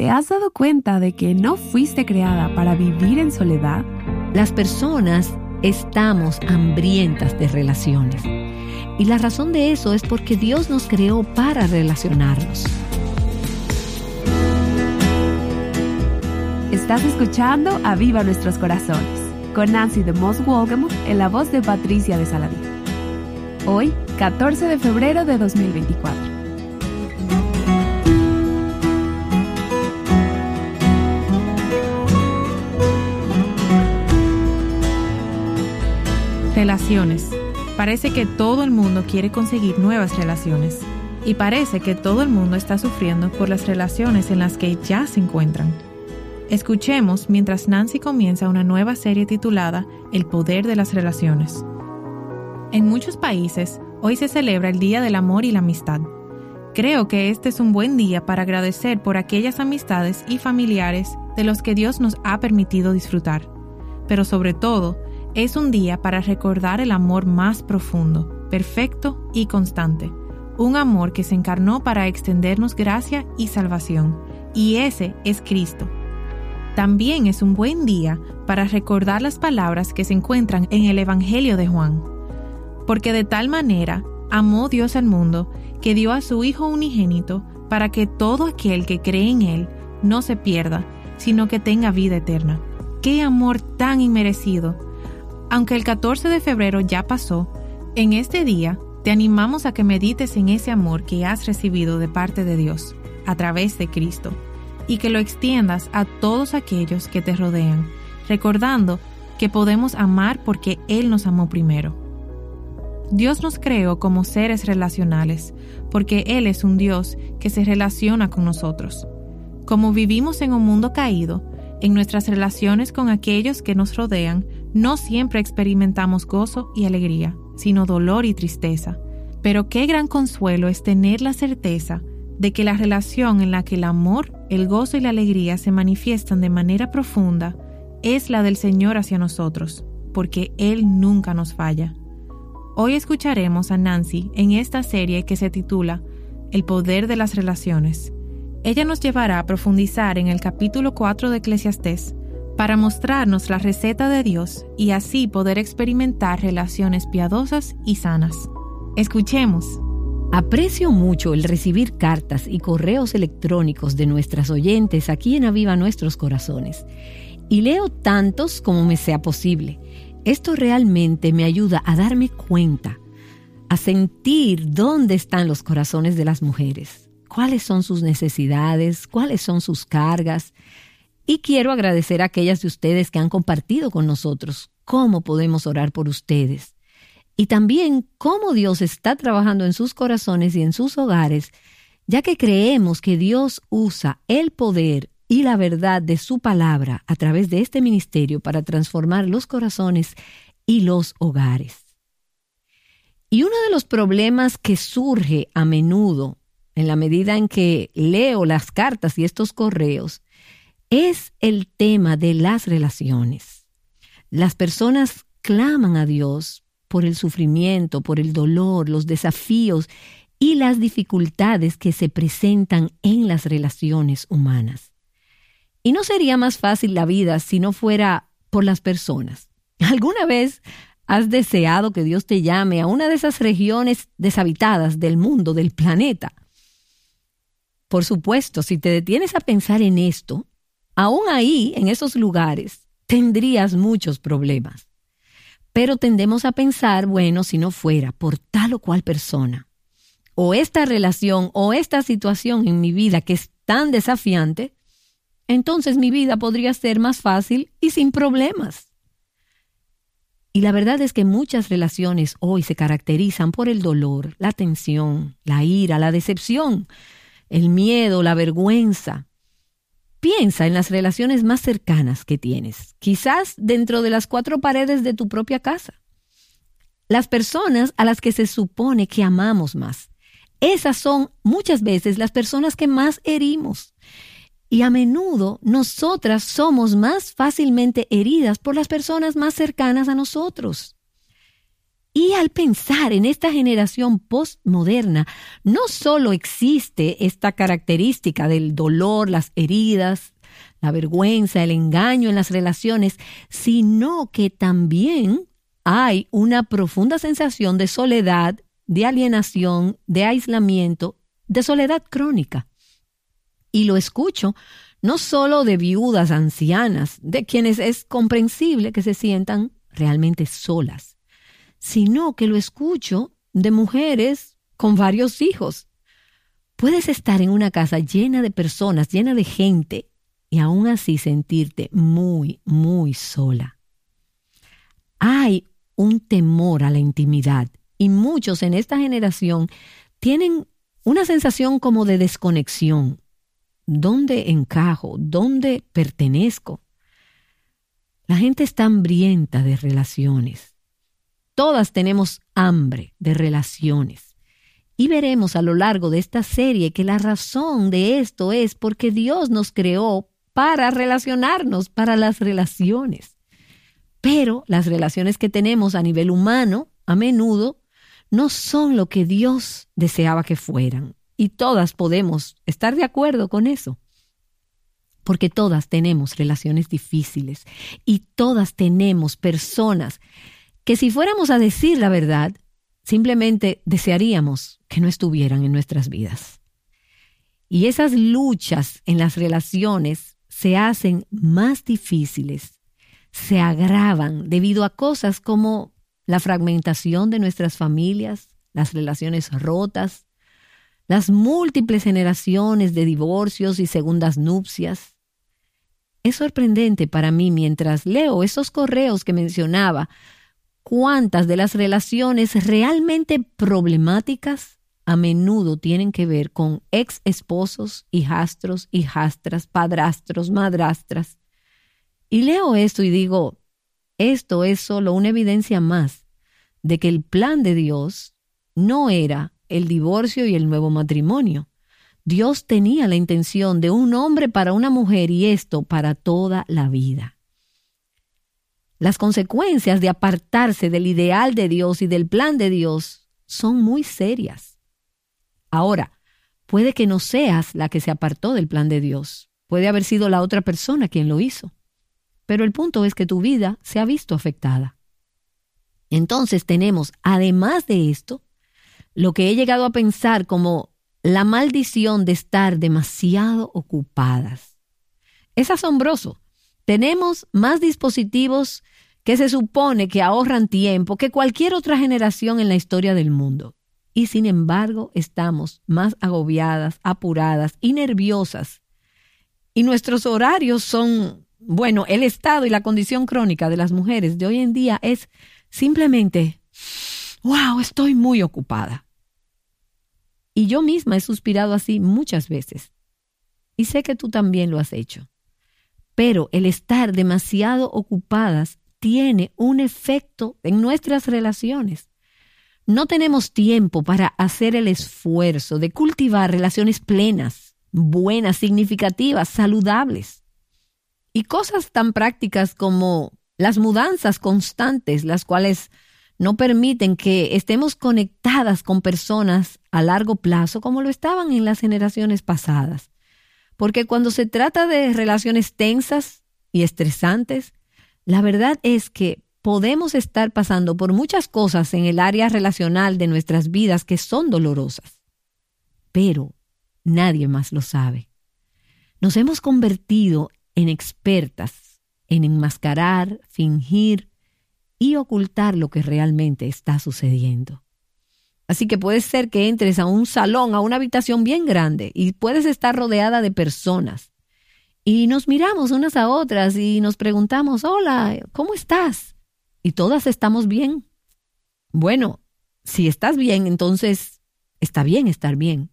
¿Te has dado cuenta de que no fuiste creada para vivir en soledad? Las personas estamos hambrientas de relaciones. Y la razón de eso es porque Dios nos creó para relacionarnos. Estás escuchando A Viva Nuestros Corazones con Nancy de Moss Wolgamoth en la voz de Patricia de Saladín. Hoy, 14 de febrero de 2024. Relaciones. Parece que todo el mundo quiere conseguir nuevas relaciones. Y parece que todo el mundo está sufriendo por las relaciones en las que ya se encuentran. Escuchemos mientras Nancy comienza una nueva serie titulada El poder de las relaciones. En muchos países, hoy se celebra el Día del Amor y la Amistad. Creo que este es un buen día para agradecer por aquellas amistades y familiares de los que Dios nos ha permitido disfrutar. Pero sobre todo, es un día para recordar el amor más profundo, perfecto y constante. Un amor que se encarnó para extendernos gracia y salvación. Y ese es Cristo. También es un buen día para recordar las palabras que se encuentran en el Evangelio de Juan. Porque de tal manera amó Dios al mundo que dio a su Hijo unigénito para que todo aquel que cree en Él no se pierda, sino que tenga vida eterna. ¡Qué amor tan inmerecido! Aunque el 14 de febrero ya pasó, en este día te animamos a que medites en ese amor que has recibido de parte de Dios a través de Cristo y que lo extiendas a todos aquellos que te rodean, recordando que podemos amar porque Él nos amó primero. Dios nos creó como seres relacionales, porque Él es un Dios que se relaciona con nosotros. Como vivimos en un mundo caído, en nuestras relaciones con aquellos que nos rodean, no siempre experimentamos gozo y alegría, sino dolor y tristeza. Pero qué gran consuelo es tener la certeza de que la relación en la que el amor, el gozo y la alegría se manifiestan de manera profunda es la del Señor hacia nosotros, porque Él nunca nos falla. Hoy escucharemos a Nancy en esta serie que se titula El poder de las relaciones. Ella nos llevará a profundizar en el capítulo 4 de Eclesiastés para mostrarnos la receta de Dios y así poder experimentar relaciones piadosas y sanas. Escuchemos. Aprecio mucho el recibir cartas y correos electrónicos de nuestras oyentes aquí en Aviva Nuestros Corazones. Y leo tantos como me sea posible. Esto realmente me ayuda a darme cuenta, a sentir dónde están los corazones de las mujeres cuáles son sus necesidades, cuáles son sus cargas. Y quiero agradecer a aquellas de ustedes que han compartido con nosotros cómo podemos orar por ustedes. Y también cómo Dios está trabajando en sus corazones y en sus hogares, ya que creemos que Dios usa el poder y la verdad de su palabra a través de este ministerio para transformar los corazones y los hogares. Y uno de los problemas que surge a menudo en la medida en que leo las cartas y estos correos, es el tema de las relaciones. Las personas claman a Dios por el sufrimiento, por el dolor, los desafíos y las dificultades que se presentan en las relaciones humanas. Y no sería más fácil la vida si no fuera por las personas. ¿Alguna vez has deseado que Dios te llame a una de esas regiones deshabitadas del mundo, del planeta, por supuesto, si te detienes a pensar en esto, aún ahí, en esos lugares, tendrías muchos problemas. Pero tendemos a pensar, bueno, si no fuera por tal o cual persona, o esta relación o esta situación en mi vida que es tan desafiante, entonces mi vida podría ser más fácil y sin problemas. Y la verdad es que muchas relaciones hoy se caracterizan por el dolor, la tensión, la ira, la decepción, el miedo, la vergüenza. Piensa en las relaciones más cercanas que tienes, quizás dentro de las cuatro paredes de tu propia casa. Las personas a las que se supone que amamos más. Esas son muchas veces las personas que más herimos. Y a menudo nosotras somos más fácilmente heridas por las personas más cercanas a nosotros. Y al pensar en esta generación postmoderna, no solo existe esta característica del dolor, las heridas, la vergüenza, el engaño en las relaciones, sino que también hay una profunda sensación de soledad, de alienación, de aislamiento, de soledad crónica. Y lo escucho no solo de viudas ancianas, de quienes es comprensible que se sientan realmente solas, sino que lo escucho de mujeres con varios hijos. Puedes estar en una casa llena de personas, llena de gente, y aún así sentirte muy, muy sola. Hay un temor a la intimidad y muchos en esta generación tienen una sensación como de desconexión. ¿Dónde encajo? ¿Dónde pertenezco? La gente está hambrienta de relaciones. Todas tenemos hambre de relaciones. Y veremos a lo largo de esta serie que la razón de esto es porque Dios nos creó para relacionarnos, para las relaciones. Pero las relaciones que tenemos a nivel humano, a menudo, no son lo que Dios deseaba que fueran. Y todas podemos estar de acuerdo con eso. Porque todas tenemos relaciones difíciles y todas tenemos personas que si fuéramos a decir la verdad, simplemente desearíamos que no estuvieran en nuestras vidas. Y esas luchas en las relaciones se hacen más difíciles, se agravan debido a cosas como la fragmentación de nuestras familias, las relaciones rotas, las múltiples generaciones de divorcios y segundas nupcias. Es sorprendente para mí mientras leo esos correos que mencionaba, cuántas de las relaciones realmente problemáticas a menudo tienen que ver con ex esposos, hijastros, hijastras, padrastros, madrastras. Y leo esto y digo, esto es solo una evidencia más de que el plan de Dios no era el divorcio y el nuevo matrimonio. Dios tenía la intención de un hombre para una mujer y esto para toda la vida. Las consecuencias de apartarse del ideal de Dios y del plan de Dios son muy serias. Ahora, puede que no seas la que se apartó del plan de Dios. Puede haber sido la otra persona quien lo hizo. Pero el punto es que tu vida se ha visto afectada. Entonces tenemos, además de esto, lo que he llegado a pensar como la maldición de estar demasiado ocupadas. Es asombroso. Tenemos más dispositivos que se supone que ahorran tiempo que cualquier otra generación en la historia del mundo y sin embargo estamos más agobiadas, apuradas y nerviosas. Y nuestros horarios son, bueno, el estado y la condición crónica de las mujeres de hoy en día es simplemente, wow, estoy muy ocupada. Y yo misma he suspirado así muchas veces. Y sé que tú también lo has hecho. Pero el estar demasiado ocupadas tiene un efecto en nuestras relaciones no tenemos tiempo para hacer el esfuerzo de cultivar relaciones plenas, buenas, significativas, saludables. Y cosas tan prácticas como las mudanzas constantes, las cuales no permiten que estemos conectadas con personas a largo plazo como lo estaban en las generaciones pasadas. Porque cuando se trata de relaciones tensas y estresantes, la verdad es que podemos estar pasando por muchas cosas en el área relacional de nuestras vidas que son dolorosas, pero nadie más lo sabe. Nos hemos convertido en expertas en enmascarar, fingir y ocultar lo que realmente está sucediendo. Así que puede ser que entres a un salón, a una habitación bien grande y puedes estar rodeada de personas. Y nos miramos unas a otras y nos preguntamos, hola, ¿cómo estás? y todas estamos bien. Bueno, si estás bien, entonces está bien estar bien.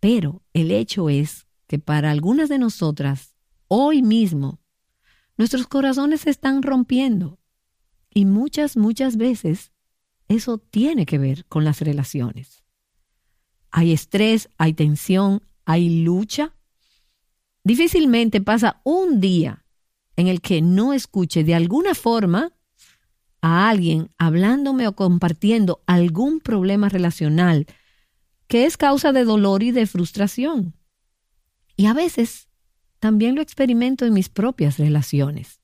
Pero el hecho es que para algunas de nosotras, hoy mismo, nuestros corazones se están rompiendo. Y muchas, muchas veces eso tiene que ver con las relaciones. Hay estrés, hay tensión, hay lucha. Difícilmente pasa un día en el que no escuche de alguna forma a alguien hablándome o compartiendo algún problema relacional que es causa de dolor y de frustración. Y a veces también lo experimento en mis propias relaciones.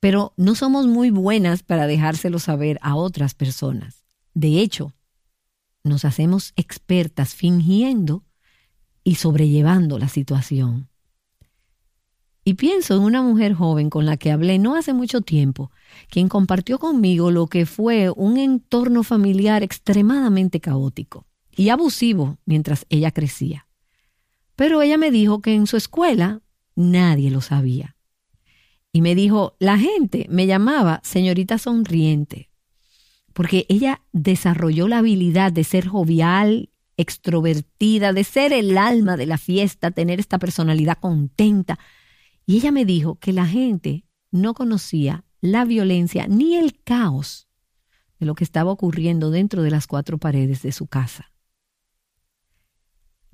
Pero no somos muy buenas para dejárselo saber a otras personas. De hecho, nos hacemos expertas fingiendo y sobrellevando la situación. Y pienso en una mujer joven con la que hablé no hace mucho tiempo, quien compartió conmigo lo que fue un entorno familiar extremadamente caótico y abusivo mientras ella crecía. Pero ella me dijo que en su escuela nadie lo sabía. Y me dijo, la gente me llamaba señorita sonriente, porque ella desarrolló la habilidad de ser jovial, extrovertida, de ser el alma de la fiesta, tener esta personalidad contenta. Y ella me dijo que la gente no conocía la violencia ni el caos de lo que estaba ocurriendo dentro de las cuatro paredes de su casa.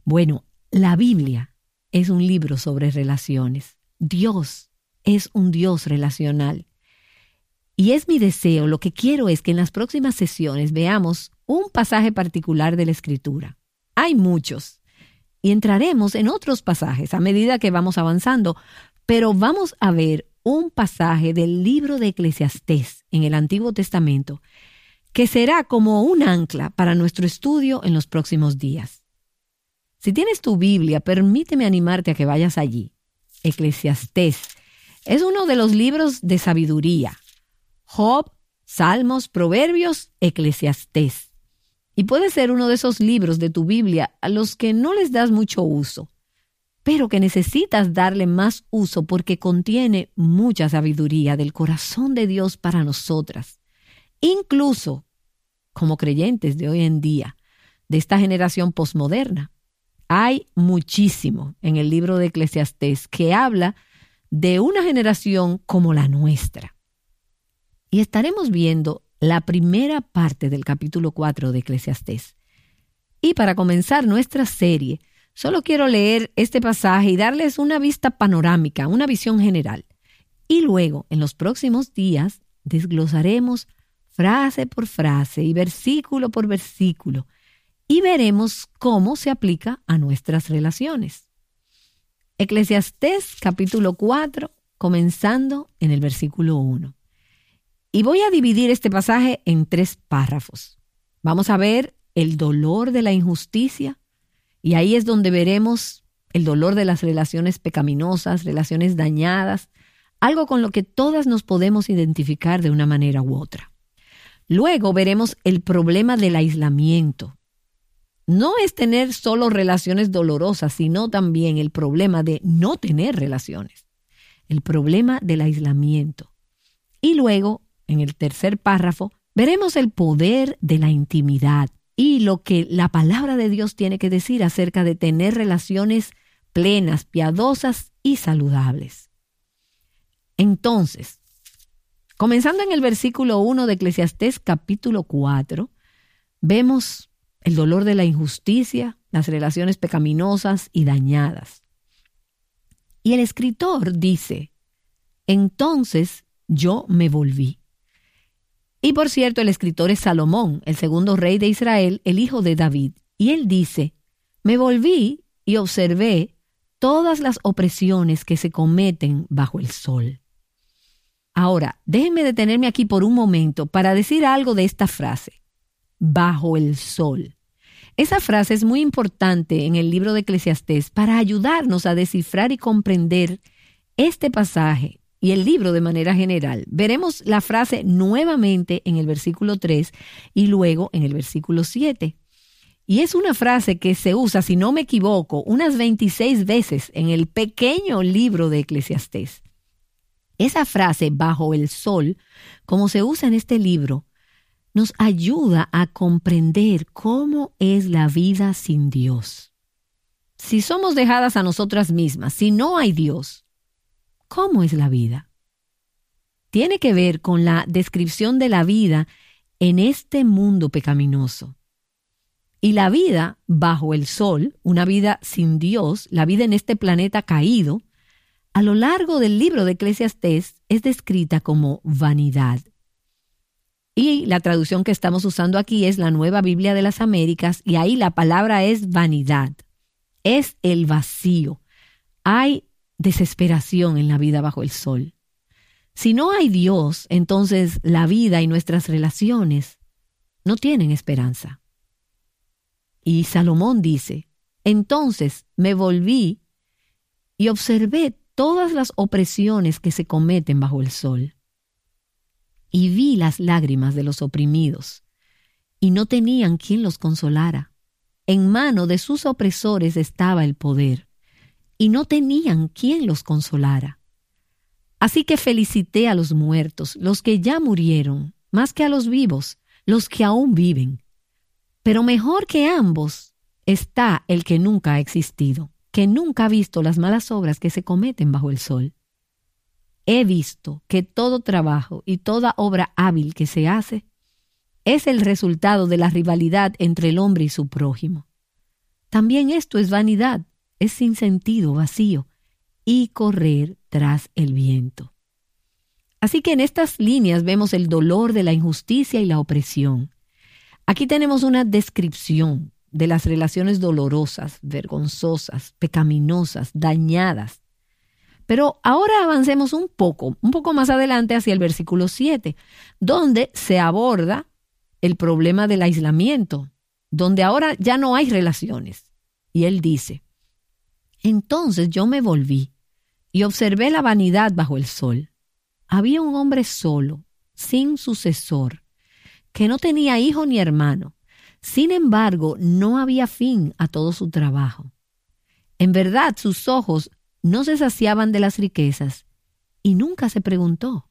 Bueno, la Biblia es un libro sobre relaciones. Dios es un Dios relacional. Y es mi deseo, lo que quiero es que en las próximas sesiones veamos un pasaje particular de la Escritura. Hay muchos. Y entraremos en otros pasajes a medida que vamos avanzando, pero vamos a ver un pasaje del libro de Eclesiastés en el Antiguo Testamento que será como un ancla para nuestro estudio en los próximos días. Si tienes tu Biblia, permíteme animarte a que vayas allí. Eclesiastés es uno de los libros de sabiduría. Job, Salmos, Proverbios, Eclesiastés. Y puede ser uno de esos libros de tu Biblia a los que no les das mucho uso, pero que necesitas darle más uso porque contiene mucha sabiduría del corazón de Dios para nosotras, incluso como creyentes de hoy en día, de esta generación posmoderna. Hay muchísimo en el libro de Eclesiastés que habla de una generación como la nuestra. Y estaremos viendo la primera parte del capítulo 4 de Eclesiastés. Y para comenzar nuestra serie, solo quiero leer este pasaje y darles una vista panorámica, una visión general. Y luego, en los próximos días, desglosaremos frase por frase y versículo por versículo y veremos cómo se aplica a nuestras relaciones. Eclesiastés capítulo 4, comenzando en el versículo 1. Y voy a dividir este pasaje en tres párrafos. Vamos a ver el dolor de la injusticia, y ahí es donde veremos el dolor de las relaciones pecaminosas, relaciones dañadas, algo con lo que todas nos podemos identificar de una manera u otra. Luego veremos el problema del aislamiento, no es tener solo relaciones dolorosas, sino también el problema de no tener relaciones, el problema del aislamiento. Y luego, en el tercer párrafo, veremos el poder de la intimidad y lo que la palabra de Dios tiene que decir acerca de tener relaciones plenas, piadosas y saludables. Entonces, comenzando en el versículo 1 de Eclesiastés capítulo 4, vemos el dolor de la injusticia, las relaciones pecaminosas y dañadas. Y el escritor dice, entonces yo me volví. Y por cierto, el escritor es Salomón, el segundo rey de Israel, el hijo de David. Y él dice, me volví y observé todas las opresiones que se cometen bajo el sol. Ahora, déjenme detenerme aquí por un momento para decir algo de esta frase bajo el sol. Esa frase es muy importante en el libro de Eclesiastés para ayudarnos a descifrar y comprender este pasaje y el libro de manera general. Veremos la frase nuevamente en el versículo 3 y luego en el versículo 7. Y es una frase que se usa, si no me equivoco, unas 26 veces en el pequeño libro de Eclesiastés. Esa frase, bajo el sol, como se usa en este libro, nos ayuda a comprender cómo es la vida sin Dios. Si somos dejadas a nosotras mismas, si no hay Dios, ¿cómo es la vida? Tiene que ver con la descripción de la vida en este mundo pecaminoso. Y la vida bajo el sol, una vida sin Dios, la vida en este planeta caído, a lo largo del libro de Eclesiastés es descrita como vanidad. Y la traducción que estamos usando aquí es la Nueva Biblia de las Américas y ahí la palabra es vanidad. Es el vacío. Hay desesperación en la vida bajo el sol. Si no hay Dios, entonces la vida y nuestras relaciones no tienen esperanza. Y Salomón dice, entonces me volví y observé todas las opresiones que se cometen bajo el sol. Y vi las lágrimas de los oprimidos, y no tenían quien los consolara. En mano de sus opresores estaba el poder, y no tenían quien los consolara. Así que felicité a los muertos, los que ya murieron, más que a los vivos, los que aún viven. Pero mejor que ambos está el que nunca ha existido, que nunca ha visto las malas obras que se cometen bajo el sol. He visto que todo trabajo y toda obra hábil que se hace es el resultado de la rivalidad entre el hombre y su prójimo. También esto es vanidad, es sin sentido, vacío, y correr tras el viento. Así que en estas líneas vemos el dolor de la injusticia y la opresión. Aquí tenemos una descripción de las relaciones dolorosas, vergonzosas, pecaminosas, dañadas. Pero ahora avancemos un poco, un poco más adelante hacia el versículo 7, donde se aborda el problema del aislamiento, donde ahora ya no hay relaciones. Y él dice, entonces yo me volví y observé la vanidad bajo el sol. Había un hombre solo, sin sucesor, que no tenía hijo ni hermano. Sin embargo, no había fin a todo su trabajo. En verdad, sus ojos no se saciaban de las riquezas y nunca se preguntó,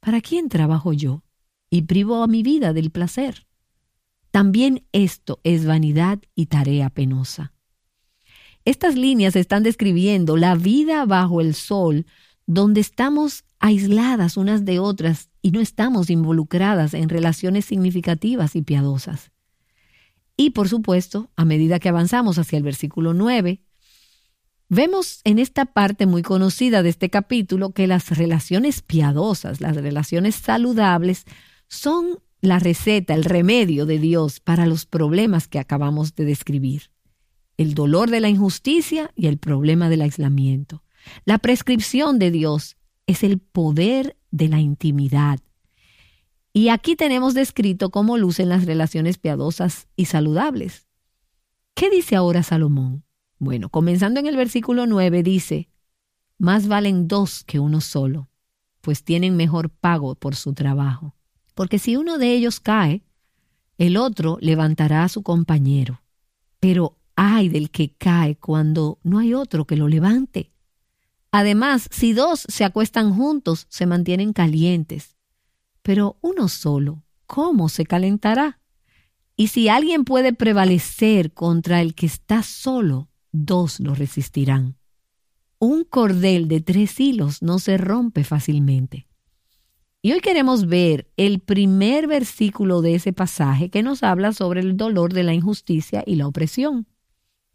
¿para quién trabajo yo? Y privo a mi vida del placer. También esto es vanidad y tarea penosa. Estas líneas están describiendo la vida bajo el sol, donde estamos aisladas unas de otras y no estamos involucradas en relaciones significativas y piadosas. Y por supuesto, a medida que avanzamos hacia el versículo 9, vemos en esta parte muy conocida de este capítulo que las relaciones piadosas, las relaciones saludables, son la receta, el remedio de Dios para los problemas que acabamos de describir el dolor de la injusticia y el problema del aislamiento. La prescripción de Dios es el poder de la intimidad. Y aquí tenemos descrito cómo lucen las relaciones piadosas y saludables. ¿Qué dice ahora Salomón? Bueno, comenzando en el versículo 9 dice, más valen dos que uno solo, pues tienen mejor pago por su trabajo. Porque si uno de ellos cae, el otro levantará a su compañero. Pero ay del que cae cuando no hay otro que lo levante. Además, si dos se acuestan juntos, se mantienen calientes. Pero uno solo, ¿cómo se calentará? Y si alguien puede prevalecer contra el que está solo, dos lo resistirán. Un cordel de tres hilos no se rompe fácilmente. Y hoy queremos ver el primer versículo de ese pasaje que nos habla sobre el dolor de la injusticia y la opresión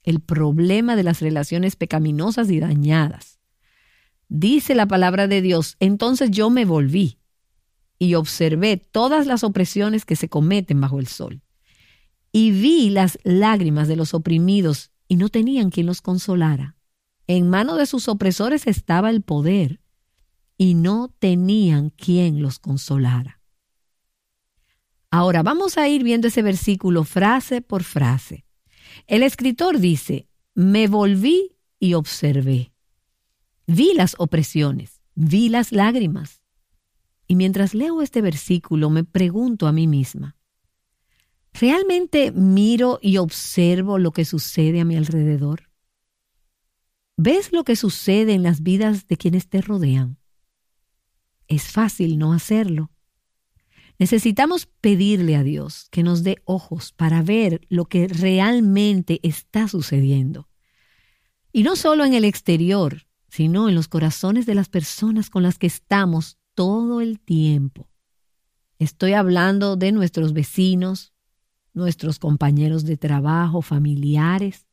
el problema de las relaciones pecaminosas y dañadas. Dice la palabra de Dios, entonces yo me volví y observé todas las opresiones que se cometen bajo el sol. Y vi las lágrimas de los oprimidos y no tenían quien los consolara. En mano de sus opresores estaba el poder y no tenían quien los consolara. Ahora vamos a ir viendo ese versículo frase por frase. El escritor dice, me volví y observé. Vi las opresiones, vi las lágrimas. Y mientras leo este versículo me pregunto a mí misma, ¿realmente miro y observo lo que sucede a mi alrededor? ¿Ves lo que sucede en las vidas de quienes te rodean? Es fácil no hacerlo. Necesitamos pedirle a Dios que nos dé ojos para ver lo que realmente está sucediendo. Y no solo en el exterior, sino en los corazones de las personas con las que estamos todo el tiempo. Estoy hablando de nuestros vecinos, nuestros compañeros de trabajo, familiares,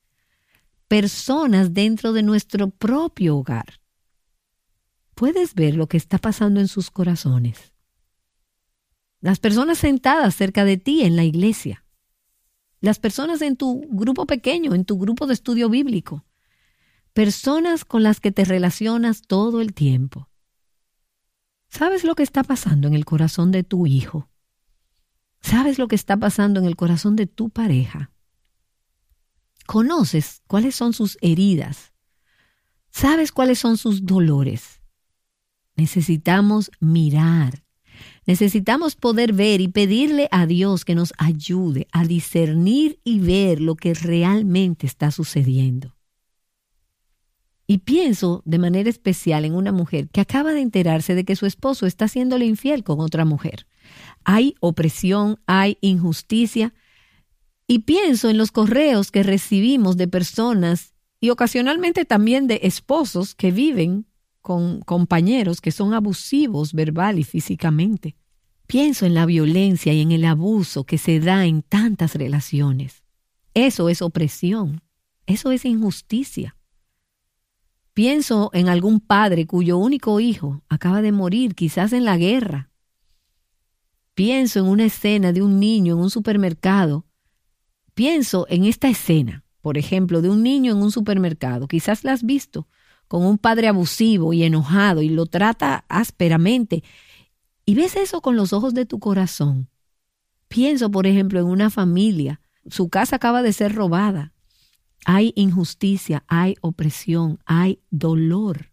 personas dentro de nuestro propio hogar. Puedes ver lo que está pasando en sus corazones. Las personas sentadas cerca de ti en la iglesia, las personas en tu grupo pequeño, en tu grupo de estudio bíblico, personas con las que te relacionas todo el tiempo. ¿Sabes lo que está pasando en el corazón de tu hijo? ¿Sabes lo que está pasando en el corazón de tu pareja? ¿Conoces cuáles son sus heridas? ¿Sabes cuáles son sus dolores? Necesitamos mirar. Necesitamos poder ver y pedirle a Dios que nos ayude a discernir y ver lo que realmente está sucediendo. Y pienso de manera especial en una mujer que acaba de enterarse de que su esposo está haciéndole infiel con otra mujer. Hay opresión, hay injusticia. Y pienso en los correos que recibimos de personas y ocasionalmente también de esposos que viven con compañeros que son abusivos verbal y físicamente. Pienso en la violencia y en el abuso que se da en tantas relaciones. Eso es opresión, eso es injusticia. Pienso en algún padre cuyo único hijo acaba de morir, quizás en la guerra. Pienso en una escena de un niño en un supermercado. Pienso en esta escena, por ejemplo, de un niño en un supermercado. Quizás la has visto con un padre abusivo y enojado y lo trata ásperamente. Y ves eso con los ojos de tu corazón. Pienso, por ejemplo, en una familia. Su casa acaba de ser robada hay injusticia, hay opresión, hay dolor.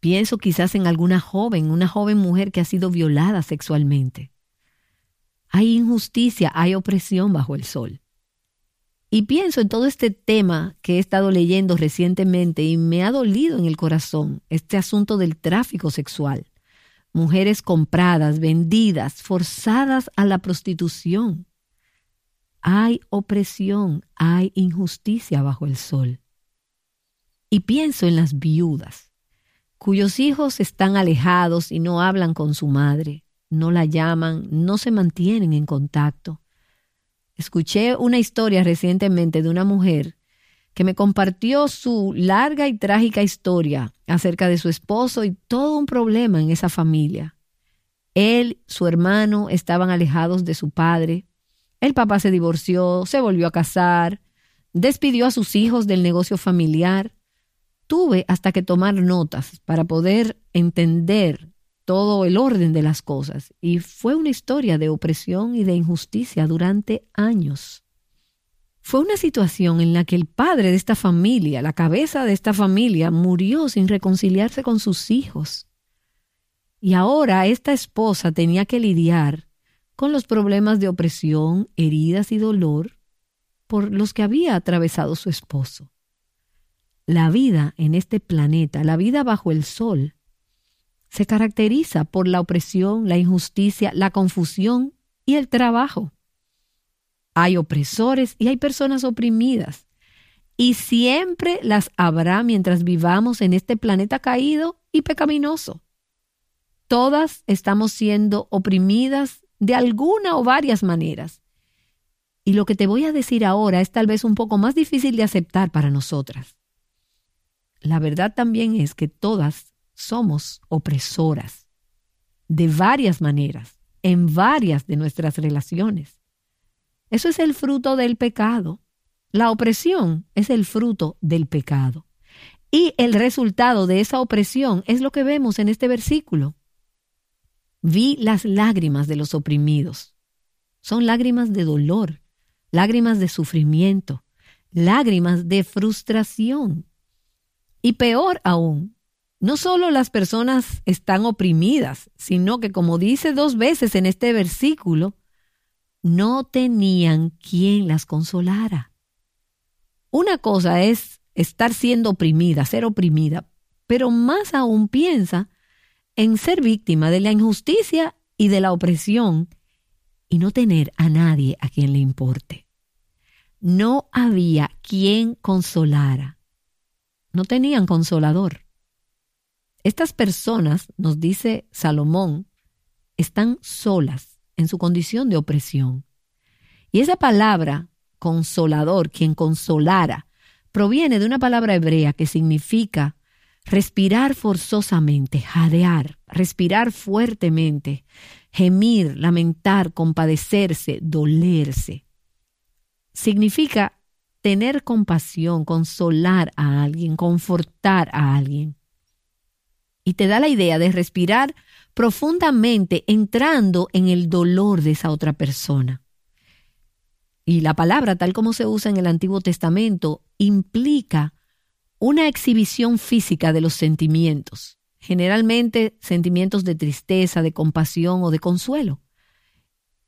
Pienso quizás en alguna joven, una joven mujer que ha sido violada sexualmente. Hay injusticia, hay opresión bajo el sol. Y pienso en todo este tema que he estado leyendo recientemente y me ha dolido en el corazón, este asunto del tráfico sexual. Mujeres compradas, vendidas, forzadas a la prostitución hay opresión, hay injusticia bajo el sol. Y pienso en las viudas, cuyos hijos están alejados y no hablan con su madre, no la llaman, no se mantienen en contacto. Escuché una historia recientemente de una mujer que me compartió su larga y trágica historia acerca de su esposo y todo un problema en esa familia. Él, su hermano, estaban alejados de su padre, el papá se divorció, se volvió a casar, despidió a sus hijos del negocio familiar. Tuve hasta que tomar notas para poder entender todo el orden de las cosas y fue una historia de opresión y de injusticia durante años. Fue una situación en la que el padre de esta familia, la cabeza de esta familia, murió sin reconciliarse con sus hijos. Y ahora esta esposa tenía que lidiar con los problemas de opresión, heridas y dolor por los que había atravesado su esposo. La vida en este planeta, la vida bajo el sol, se caracteriza por la opresión, la injusticia, la confusión y el trabajo. Hay opresores y hay personas oprimidas, y siempre las habrá mientras vivamos en este planeta caído y pecaminoso. Todas estamos siendo oprimidas de alguna o varias maneras. Y lo que te voy a decir ahora es tal vez un poco más difícil de aceptar para nosotras. La verdad también es que todas somos opresoras, de varias maneras, en varias de nuestras relaciones. Eso es el fruto del pecado. La opresión es el fruto del pecado. Y el resultado de esa opresión es lo que vemos en este versículo. Vi las lágrimas de los oprimidos. Son lágrimas de dolor, lágrimas de sufrimiento, lágrimas de frustración. Y peor aún, no solo las personas están oprimidas, sino que como dice dos veces en este versículo, no tenían quien las consolara. Una cosa es estar siendo oprimida, ser oprimida, pero más aún piensa en ser víctima de la injusticia y de la opresión y no tener a nadie a quien le importe. No había quien consolara. No tenían consolador. Estas personas, nos dice Salomón, están solas en su condición de opresión. Y esa palabra, consolador, quien consolara, proviene de una palabra hebrea que significa respirar forzosamente, jadear, respirar fuertemente, gemir, lamentar, compadecerse, dolerse. Significa tener compasión, consolar a alguien, confortar a alguien. Y te da la idea de respirar profundamente entrando en el dolor de esa otra persona. Y la palabra, tal como se usa en el Antiguo Testamento, implica una exhibición física de los sentimientos, generalmente sentimientos de tristeza, de compasión o de consuelo.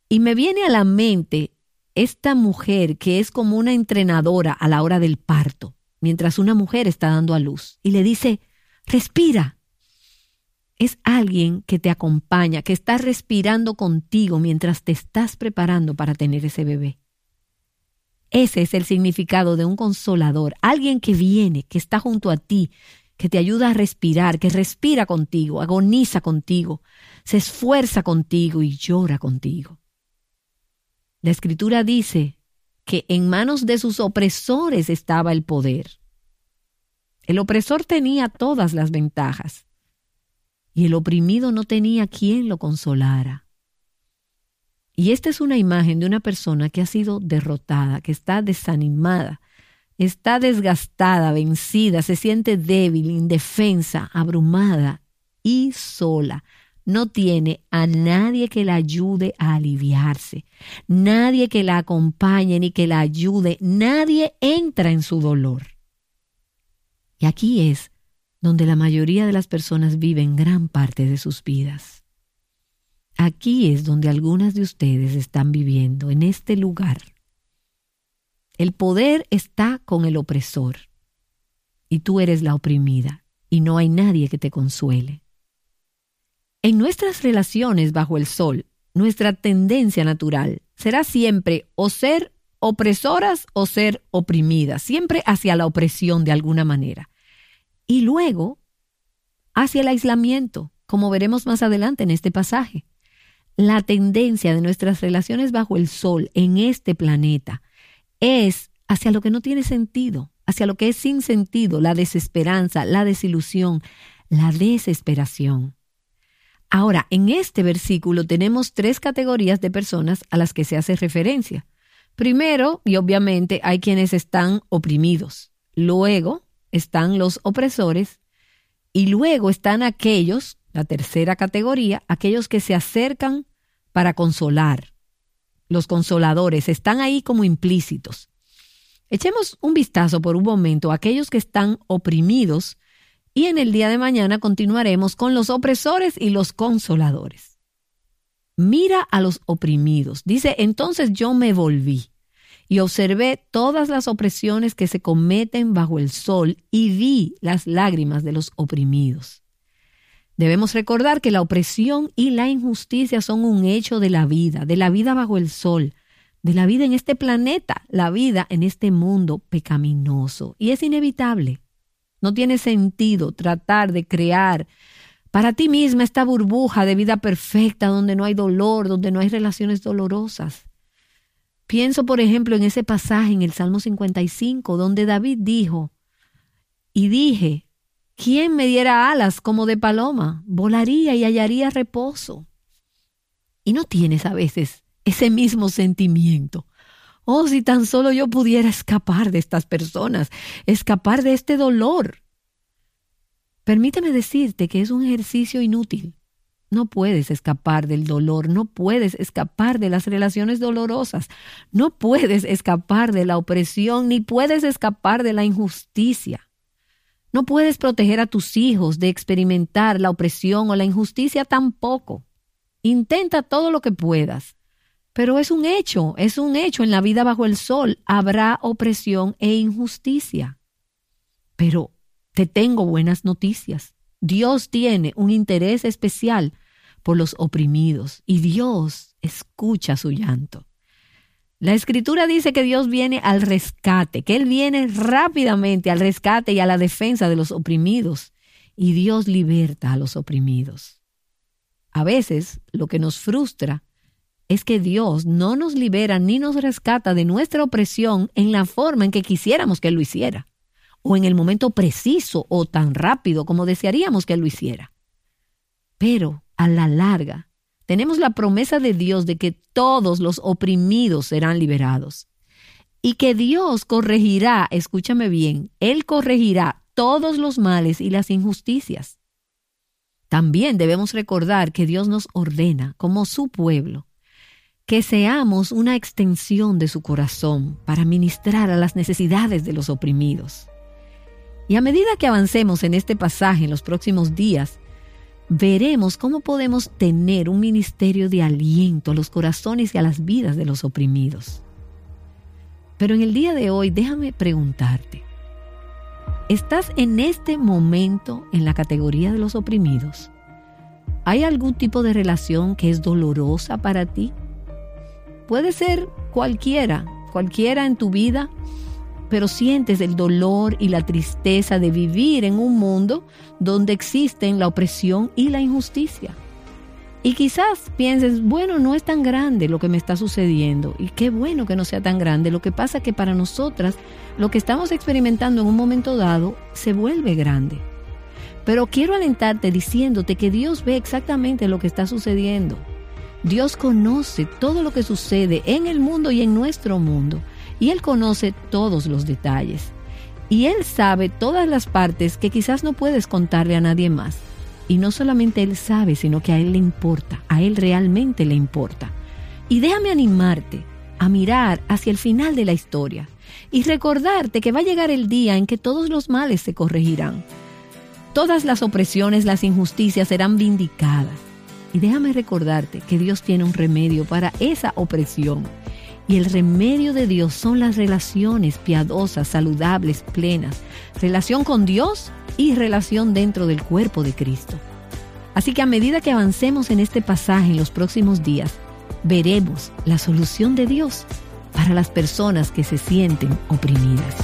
Y me viene a la mente esta mujer que es como una entrenadora a la hora del parto, mientras una mujer está dando a luz, y le dice, respira. Es alguien que te acompaña, que está respirando contigo mientras te estás preparando para tener ese bebé. Ese es el significado de un consolador, alguien que viene, que está junto a ti, que te ayuda a respirar, que respira contigo, agoniza contigo, se esfuerza contigo y llora contigo. La escritura dice que en manos de sus opresores estaba el poder. El opresor tenía todas las ventajas y el oprimido no tenía quien lo consolara. Y esta es una imagen de una persona que ha sido derrotada, que está desanimada, está desgastada, vencida, se siente débil, indefensa, abrumada y sola. No tiene a nadie que la ayude a aliviarse, nadie que la acompañe ni que la ayude, nadie entra en su dolor. Y aquí es donde la mayoría de las personas viven gran parte de sus vidas. Aquí es donde algunas de ustedes están viviendo, en este lugar. El poder está con el opresor y tú eres la oprimida y no hay nadie que te consuele. En nuestras relaciones bajo el sol, nuestra tendencia natural será siempre o ser opresoras o ser oprimidas, siempre hacia la opresión de alguna manera. Y luego hacia el aislamiento, como veremos más adelante en este pasaje la tendencia de nuestras relaciones bajo el sol en este planeta es hacia lo que no tiene sentido, hacia lo que es sin sentido, la desesperanza, la desilusión, la desesperación. Ahora, en este versículo tenemos tres categorías de personas a las que se hace referencia. Primero, y obviamente, hay quienes están oprimidos. Luego están los opresores. Y luego están aquellos la tercera categoría, aquellos que se acercan para consolar. Los consoladores están ahí como implícitos. Echemos un vistazo por un momento a aquellos que están oprimidos y en el día de mañana continuaremos con los opresores y los consoladores. Mira a los oprimidos. Dice, entonces yo me volví y observé todas las opresiones que se cometen bajo el sol y vi las lágrimas de los oprimidos. Debemos recordar que la opresión y la injusticia son un hecho de la vida, de la vida bajo el sol, de la vida en este planeta, la vida en este mundo pecaminoso. Y es inevitable. No tiene sentido tratar de crear para ti misma esta burbuja de vida perfecta donde no hay dolor, donde no hay relaciones dolorosas. Pienso, por ejemplo, en ese pasaje en el Salmo 55, donde David dijo, y dije, ¿Quién me diera alas como de paloma? Volaría y hallaría reposo. Y no tienes a veces ese mismo sentimiento. Oh, si tan solo yo pudiera escapar de estas personas, escapar de este dolor. Permíteme decirte que es un ejercicio inútil. No puedes escapar del dolor, no puedes escapar de las relaciones dolorosas, no puedes escapar de la opresión, ni puedes escapar de la injusticia. No puedes proteger a tus hijos de experimentar la opresión o la injusticia tampoco. Intenta todo lo que puedas. Pero es un hecho, es un hecho en la vida bajo el sol. Habrá opresión e injusticia. Pero te tengo buenas noticias. Dios tiene un interés especial por los oprimidos y Dios escucha su llanto. La escritura dice que Dios viene al rescate, que Él viene rápidamente al rescate y a la defensa de los oprimidos, y Dios liberta a los oprimidos. A veces lo que nos frustra es que Dios no nos libera ni nos rescata de nuestra opresión en la forma en que quisiéramos que Él lo hiciera, o en el momento preciso o tan rápido como desearíamos que Él lo hiciera. Pero a la larga, tenemos la promesa de Dios de que todos los oprimidos serán liberados y que Dios corregirá, escúchame bien, Él corregirá todos los males y las injusticias. También debemos recordar que Dios nos ordena, como su pueblo, que seamos una extensión de su corazón para ministrar a las necesidades de los oprimidos. Y a medida que avancemos en este pasaje en los próximos días, veremos cómo podemos tener un ministerio de aliento a los corazones y a las vidas de los oprimidos. Pero en el día de hoy déjame preguntarte, ¿estás en este momento en la categoría de los oprimidos? ¿Hay algún tipo de relación que es dolorosa para ti? Puede ser cualquiera, cualquiera en tu vida, pero sientes el dolor y la tristeza de vivir en un mundo donde existen la opresión y la injusticia. Y quizás pienses, bueno, no es tan grande lo que me está sucediendo y qué bueno que no sea tan grande. Lo que pasa es que para nosotras lo que estamos experimentando en un momento dado se vuelve grande. Pero quiero alentarte diciéndote que Dios ve exactamente lo que está sucediendo. Dios conoce todo lo que sucede en el mundo y en nuestro mundo. Y Él conoce todos los detalles. Y Él sabe todas las partes que quizás no puedes contarle a nadie más. Y no solamente Él sabe, sino que a Él le importa, a Él realmente le importa. Y déjame animarte a mirar hacia el final de la historia y recordarte que va a llegar el día en que todos los males se corregirán. Todas las opresiones, las injusticias serán vindicadas. Y déjame recordarte que Dios tiene un remedio para esa opresión. Y el remedio de Dios son las relaciones piadosas, saludables, plenas. Relación con Dios y relación dentro del cuerpo de Cristo. Así que a medida que avancemos en este pasaje en los próximos días, veremos la solución de Dios para las personas que se sienten oprimidas.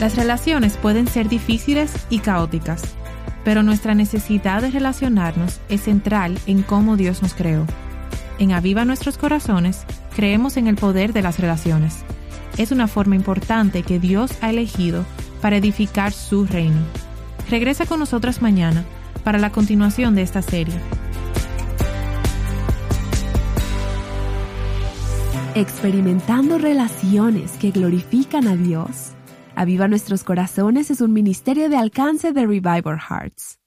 Las relaciones pueden ser difíciles y caóticas, pero nuestra necesidad de relacionarnos es central en cómo Dios nos creó. En Aviva Nuestros Corazones creemos en el poder de las relaciones es una forma importante que Dios ha elegido para edificar su reino. Regresa con nosotras mañana para la continuación de esta serie. Experimentando relaciones que glorifican a Dios. Aviva Nuestros Corazones es un ministerio de alcance de Revival Hearts.